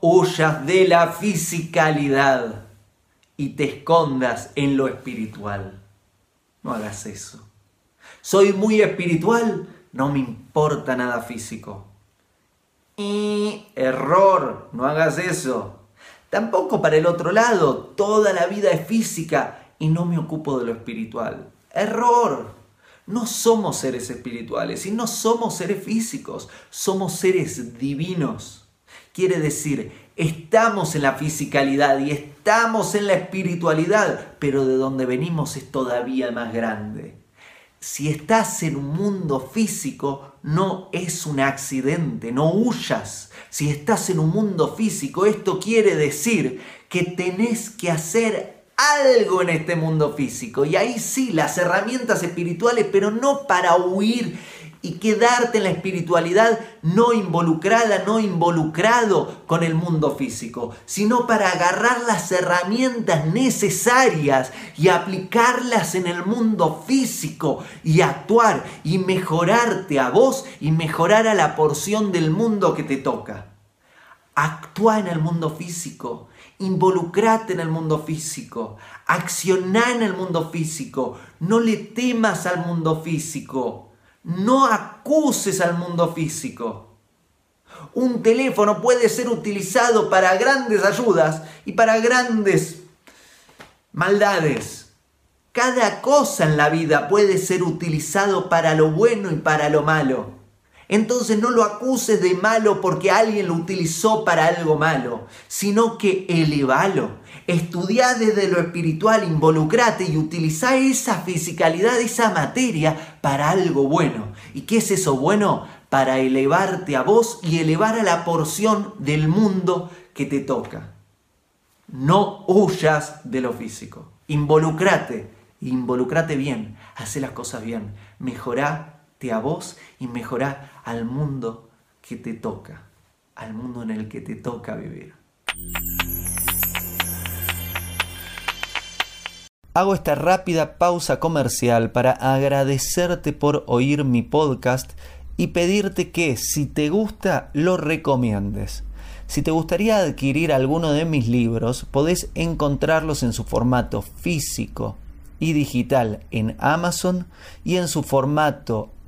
huyas de la fisicalidad y te escondas en lo espiritual. No hagas eso. Soy muy espiritual, no me importa nada físico. Y error, no hagas eso. Tampoco para el otro lado, toda la vida es física y no me ocupo de lo espiritual. Error. No somos seres espirituales y no somos seres físicos, somos seres divinos. Quiere decir, estamos en la fisicalidad y estamos en la espiritualidad, pero de donde venimos es todavía más grande. Si estás en un mundo físico, no es un accidente, no huyas. Si estás en un mundo físico, esto quiere decir que tenés que hacer algo en este mundo físico. Y ahí sí, las herramientas espirituales, pero no para huir y quedarte en la espiritualidad no involucrada, no involucrado con el mundo físico, sino para agarrar las herramientas necesarias y aplicarlas en el mundo físico y actuar y mejorarte a vos y mejorar a la porción del mundo que te toca. Actúa en el mundo físico Involucrate en el mundo físico, acciona en el mundo físico, no le temas al mundo físico, no acuses al mundo físico. Un teléfono puede ser utilizado para grandes ayudas y para grandes maldades. Cada cosa en la vida puede ser utilizado para lo bueno y para lo malo. Entonces no lo acuses de malo porque alguien lo utilizó para algo malo, sino que elevalo. Estudia desde lo espiritual, involucrate y utiliza esa fisicalidad, esa materia para algo bueno. ¿Y qué es eso bueno? Para elevarte a vos y elevar a la porción del mundo que te toca. No huyas de lo físico. Involucrate, involucrate bien, hace las cosas bien, mejorá a vos y mejorá al mundo que te toca, al mundo en el que te toca vivir. Hago esta rápida pausa comercial para agradecerte por oír mi podcast y pedirte que si te gusta lo recomiendes. Si te gustaría adquirir alguno de mis libros, podés encontrarlos en su formato físico y digital en Amazon y en su formato